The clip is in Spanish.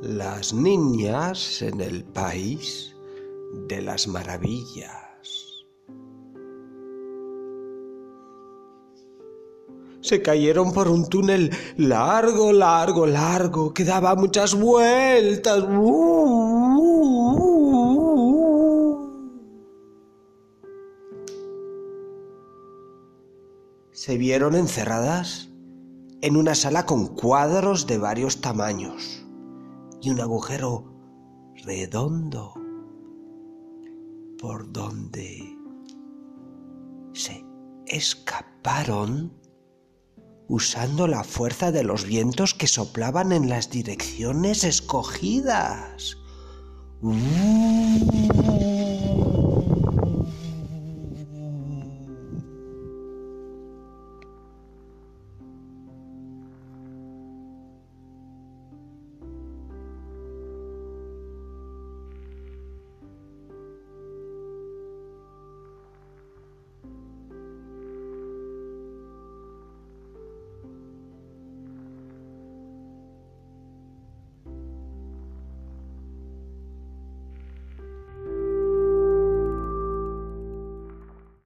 Las niñas en el país de las maravillas. Se cayeron por un túnel largo, largo, largo, que daba muchas vueltas. Se vieron encerradas en una sala con cuadros de varios tamaños y un agujero redondo por donde se escaparon usando la fuerza de los vientos que soplaban en las direcciones escogidas. ¡Uh!